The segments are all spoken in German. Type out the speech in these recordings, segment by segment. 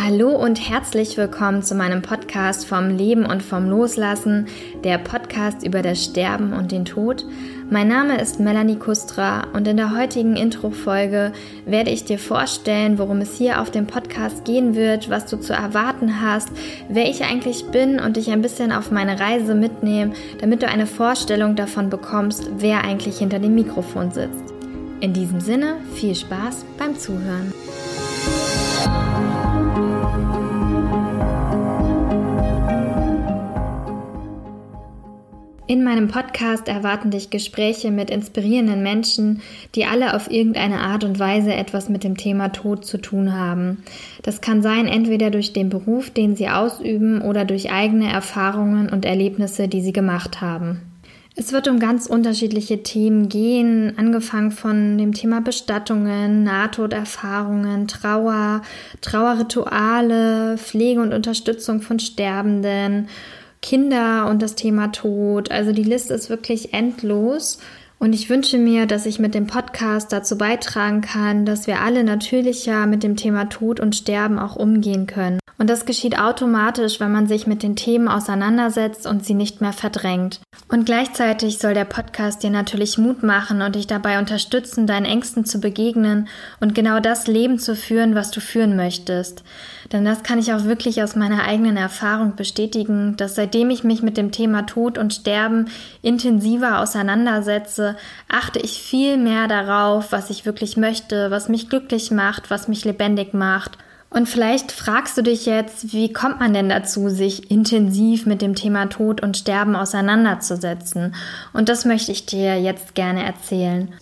Hallo und herzlich willkommen zu meinem Podcast vom Leben und vom Loslassen, der Podcast über das Sterben und den Tod. Mein Name ist Melanie Kustra und in der heutigen Intro-Folge werde ich dir vorstellen, worum es hier auf dem Podcast gehen wird, was du zu erwarten hast, wer ich eigentlich bin und dich ein bisschen auf meine Reise mitnehmen, damit du eine Vorstellung davon bekommst, wer eigentlich hinter dem Mikrofon sitzt. In diesem Sinne, viel Spaß beim Zuhören. Meinem Podcast erwarten dich Gespräche mit inspirierenden Menschen, die alle auf irgendeine Art und Weise etwas mit dem Thema Tod zu tun haben. Das kann sein entweder durch den Beruf, den sie ausüben, oder durch eigene Erfahrungen und Erlebnisse, die sie gemacht haben. Es wird um ganz unterschiedliche Themen gehen, angefangen von dem Thema Bestattungen, Nahtoderfahrungen, Trauer, Trauerrituale, Pflege und Unterstützung von Sterbenden Kinder und das Thema Tod. Also die Liste ist wirklich endlos. Und ich wünsche mir, dass ich mit dem Podcast dazu beitragen kann, dass wir alle natürlicher mit dem Thema Tod und Sterben auch umgehen können. Und das geschieht automatisch, wenn man sich mit den Themen auseinandersetzt und sie nicht mehr verdrängt. Und gleichzeitig soll der Podcast dir natürlich Mut machen und dich dabei unterstützen, deinen Ängsten zu begegnen und genau das Leben zu führen, was du führen möchtest. Denn das kann ich auch wirklich aus meiner eigenen Erfahrung bestätigen, dass seitdem ich mich mit dem Thema Tod und Sterben intensiver auseinandersetze, achte ich viel mehr darauf, was ich wirklich möchte, was mich glücklich macht, was mich lebendig macht und vielleicht fragst du dich jetzt, wie kommt man denn dazu, sich intensiv mit dem Thema Tod und Sterben auseinanderzusetzen? Und das möchte ich dir jetzt gerne erzählen.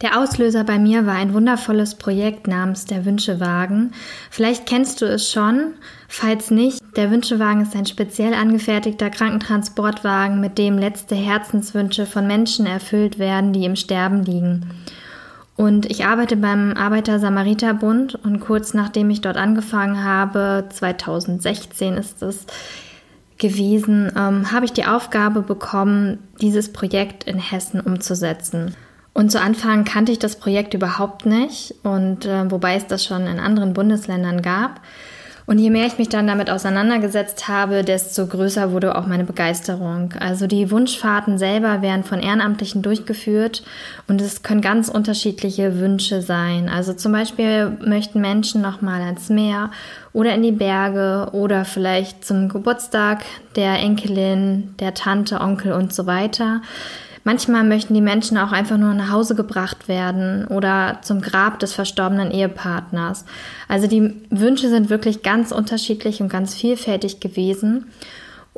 Der Auslöser bei mir war ein wundervolles Projekt namens der Wünschewagen. Vielleicht kennst du es schon. Falls nicht, der Wünschewagen ist ein speziell angefertigter Krankentransportwagen, mit dem letzte Herzenswünsche von Menschen erfüllt werden, die im Sterben liegen. Und ich arbeite beim Arbeiter-Samariter-Bund und kurz nachdem ich dort angefangen habe, 2016 ist es gewesen, ähm, habe ich die Aufgabe bekommen, dieses Projekt in Hessen umzusetzen. Und zu Anfang kannte ich das Projekt überhaupt nicht und äh, wobei es das schon in anderen Bundesländern gab. Und je mehr ich mich dann damit auseinandergesetzt habe, desto größer wurde auch meine Begeisterung. Also die Wunschfahrten selber werden von Ehrenamtlichen durchgeführt und es können ganz unterschiedliche Wünsche sein. Also zum Beispiel möchten Menschen nochmal ans Meer oder in die Berge oder vielleicht zum Geburtstag der Enkelin, der Tante, Onkel und so weiter. Manchmal möchten die Menschen auch einfach nur nach Hause gebracht werden oder zum Grab des verstorbenen Ehepartners. Also die Wünsche sind wirklich ganz unterschiedlich und ganz vielfältig gewesen.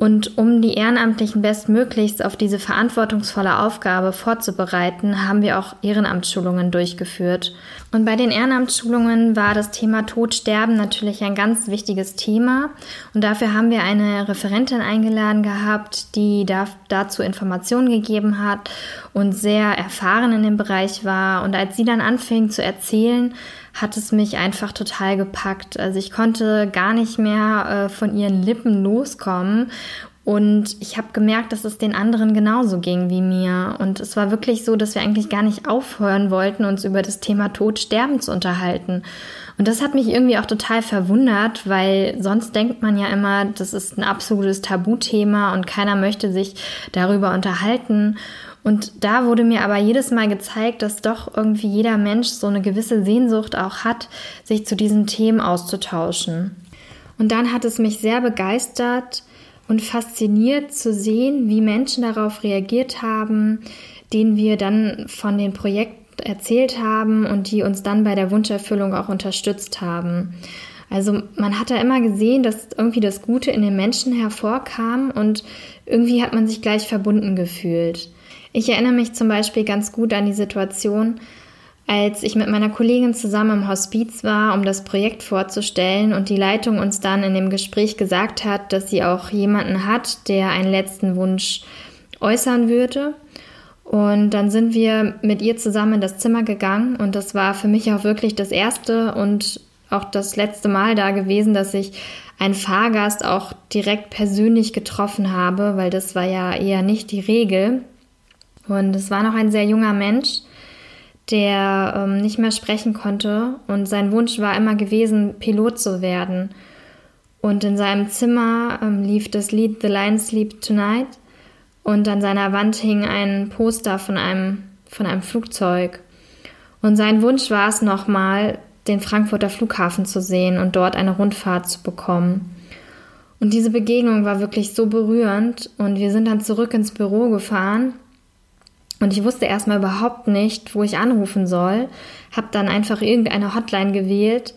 Und um die Ehrenamtlichen bestmöglichst auf diese verantwortungsvolle Aufgabe vorzubereiten, haben wir auch Ehrenamtsschulungen durchgeführt. Und bei den Ehrenamtsschulungen war das Thema Tod, Sterben natürlich ein ganz wichtiges Thema. Und dafür haben wir eine Referentin eingeladen gehabt, die dazu Informationen gegeben hat und sehr erfahren in dem Bereich war. Und als sie dann anfing zu erzählen, hat es mich einfach total gepackt. Also ich konnte gar nicht mehr äh, von ihren Lippen loskommen. Und ich habe gemerkt, dass es den anderen genauso ging wie mir. Und es war wirklich so, dass wir eigentlich gar nicht aufhören wollten, uns über das Thema Tod, Sterben zu unterhalten. Und das hat mich irgendwie auch total verwundert, weil sonst denkt man ja immer, das ist ein absolutes Tabuthema und keiner möchte sich darüber unterhalten. Und da wurde mir aber jedes Mal gezeigt, dass doch irgendwie jeder Mensch so eine gewisse Sehnsucht auch hat, sich zu diesen Themen auszutauschen. Und dann hat es mich sehr begeistert und fasziniert zu sehen, wie Menschen darauf reagiert haben, denen wir dann von dem Projekt erzählt haben und die uns dann bei der Wunscherfüllung auch unterstützt haben. Also man hat da immer gesehen, dass irgendwie das Gute in den Menschen hervorkam und irgendwie hat man sich gleich verbunden gefühlt. Ich erinnere mich zum Beispiel ganz gut an die Situation, als ich mit meiner Kollegin zusammen im Hospiz war, um das Projekt vorzustellen und die Leitung uns dann in dem Gespräch gesagt hat, dass sie auch jemanden hat, der einen letzten Wunsch äußern würde. Und dann sind wir mit ihr zusammen in das Zimmer gegangen und das war für mich auch wirklich das erste und auch das letzte Mal da gewesen, dass ich einen Fahrgast auch direkt persönlich getroffen habe, weil das war ja eher nicht die Regel. Und es war noch ein sehr junger Mensch, der ähm, nicht mehr sprechen konnte und sein Wunsch war immer gewesen, Pilot zu werden. Und in seinem Zimmer ähm, lief das Lied The Lion Sleep Tonight und an seiner Wand hing ein Poster von einem, von einem Flugzeug. Und sein Wunsch war es nochmal, den Frankfurter Flughafen zu sehen und dort eine Rundfahrt zu bekommen. Und diese Begegnung war wirklich so berührend und wir sind dann zurück ins Büro gefahren und ich wusste erstmal überhaupt nicht, wo ich anrufen soll, habe dann einfach irgendeine Hotline gewählt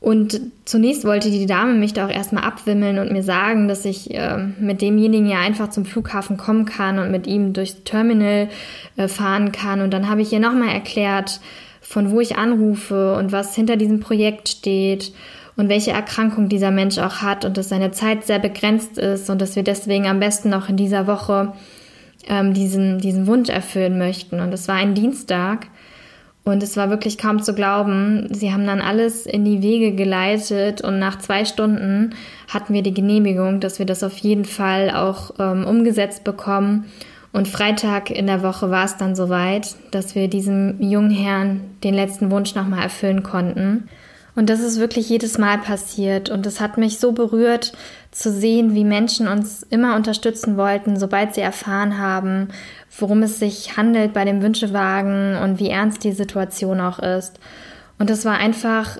und zunächst wollte die Dame mich da auch erstmal abwimmeln und mir sagen, dass ich äh, mit demjenigen ja einfach zum Flughafen kommen kann und mit ihm durchs Terminal äh, fahren kann. Und dann habe ich ihr nochmal erklärt, von wo ich anrufe und was hinter diesem Projekt steht und welche Erkrankung dieser Mensch auch hat und dass seine Zeit sehr begrenzt ist und dass wir deswegen am besten noch in dieser Woche ähm, diesen, diesen Wunsch erfüllen möchten. Und es war ein Dienstag. Und es war wirklich kaum zu glauben. Sie haben dann alles in die Wege geleitet und nach zwei Stunden hatten wir die Genehmigung, dass wir das auf jeden Fall auch ähm, umgesetzt bekommen. Und Freitag in der Woche war es dann soweit, dass wir diesem jungen Herrn den letzten Wunsch nochmal erfüllen konnten. Und das ist wirklich jedes Mal passiert. Und es hat mich so berührt zu sehen, wie Menschen uns immer unterstützen wollten, sobald sie erfahren haben, worum es sich handelt bei dem Wünschewagen und wie ernst die Situation auch ist. Und es war einfach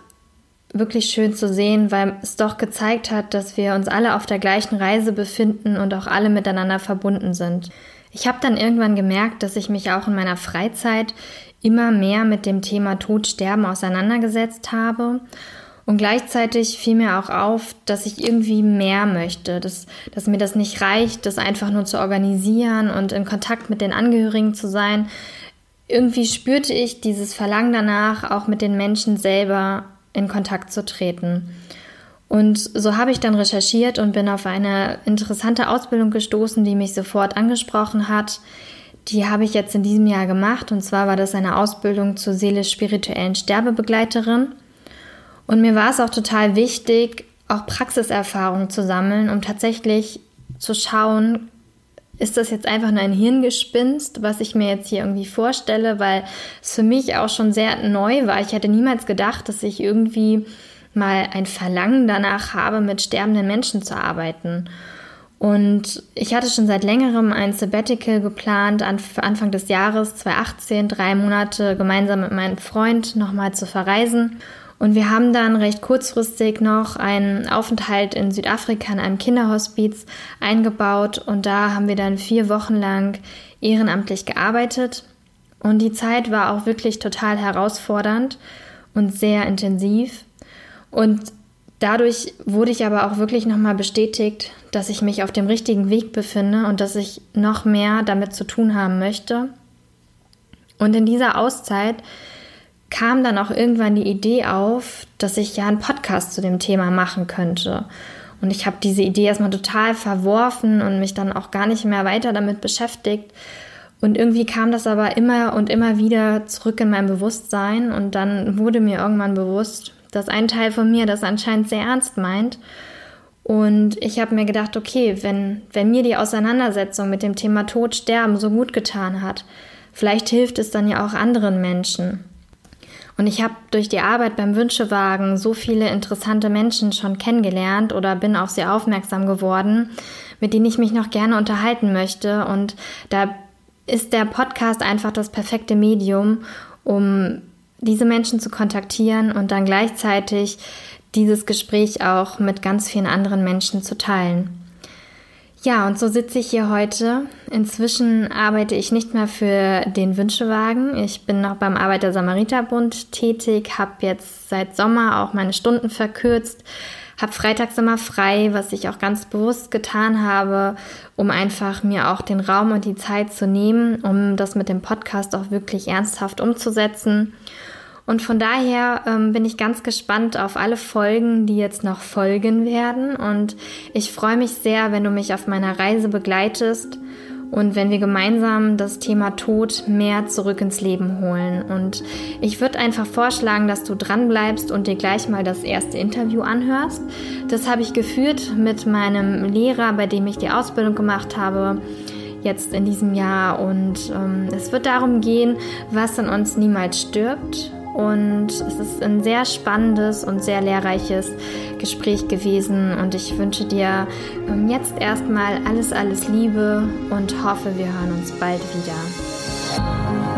wirklich schön zu sehen, weil es doch gezeigt hat, dass wir uns alle auf der gleichen Reise befinden und auch alle miteinander verbunden sind. Ich habe dann irgendwann gemerkt, dass ich mich auch in meiner Freizeit immer mehr mit dem Thema Tod, Sterben auseinandergesetzt habe. Und gleichzeitig fiel mir auch auf, dass ich irgendwie mehr möchte, dass, dass mir das nicht reicht, das einfach nur zu organisieren und in Kontakt mit den Angehörigen zu sein. Irgendwie spürte ich dieses Verlangen danach, auch mit den Menschen selber in Kontakt zu treten. Und so habe ich dann recherchiert und bin auf eine interessante Ausbildung gestoßen, die mich sofort angesprochen hat. Die habe ich jetzt in diesem Jahr gemacht und zwar war das eine Ausbildung zur seelisch-spirituellen Sterbebegleiterin. Und mir war es auch total wichtig, auch Praxiserfahrung zu sammeln, um tatsächlich zu schauen, ist das jetzt einfach nur ein Hirngespinst, was ich mir jetzt hier irgendwie vorstelle, weil es für mich auch schon sehr neu war. Ich hätte niemals gedacht, dass ich irgendwie mal ein Verlangen danach habe, mit sterbenden Menschen zu arbeiten. Und ich hatte schon seit längerem ein Sabbatical geplant, an, Anfang des Jahres 2018, drei Monate gemeinsam mit meinem Freund nochmal zu verreisen. Und wir haben dann recht kurzfristig noch einen Aufenthalt in Südafrika in einem Kinderhospiz eingebaut und da haben wir dann vier Wochen lang ehrenamtlich gearbeitet. Und die Zeit war auch wirklich total herausfordernd und sehr intensiv. Und dadurch wurde ich aber auch wirklich nochmal bestätigt, dass ich mich auf dem richtigen Weg befinde und dass ich noch mehr damit zu tun haben möchte. Und in dieser Auszeit kam dann auch irgendwann die Idee auf, dass ich ja einen Podcast zu dem Thema machen könnte. Und ich habe diese Idee erstmal total verworfen und mich dann auch gar nicht mehr weiter damit beschäftigt. Und irgendwie kam das aber immer und immer wieder zurück in mein Bewusstsein. Und dann wurde mir irgendwann bewusst, dass ein Teil von mir das anscheinend sehr ernst meint. Und ich habe mir gedacht, okay, wenn, wenn mir die Auseinandersetzung mit dem Thema Tod, Sterben so gut getan hat, vielleicht hilft es dann ja auch anderen Menschen. Und ich habe durch die Arbeit beim Wünschewagen so viele interessante Menschen schon kennengelernt oder bin auch sehr aufmerksam geworden, mit denen ich mich noch gerne unterhalten möchte. Und da ist der Podcast einfach das perfekte Medium, um diese Menschen zu kontaktieren und dann gleichzeitig dieses Gespräch auch mit ganz vielen anderen Menschen zu teilen. Ja, und so sitze ich hier heute. Inzwischen arbeite ich nicht mehr für den Wünschewagen. Ich bin noch beim Arbeiter-Samariter-Bund tätig, habe jetzt seit Sommer auch meine Stunden verkürzt, habe freitags immer frei, was ich auch ganz bewusst getan habe, um einfach mir auch den Raum und die Zeit zu nehmen, um das mit dem Podcast auch wirklich ernsthaft umzusetzen. Und von daher ähm, bin ich ganz gespannt auf alle Folgen, die jetzt noch folgen werden. Und ich freue mich sehr, wenn du mich auf meiner Reise begleitest und wenn wir gemeinsam das Thema Tod mehr zurück ins Leben holen. Und ich würde einfach vorschlagen, dass du dran bleibst und dir gleich mal das erste Interview anhörst. Das habe ich geführt mit meinem Lehrer, bei dem ich die Ausbildung gemacht habe jetzt in diesem Jahr und ähm, es wird darum gehen, was in uns niemals stirbt und es ist ein sehr spannendes und sehr lehrreiches Gespräch gewesen und ich wünsche dir ähm, jetzt erstmal alles, alles Liebe und hoffe, wir hören uns bald wieder.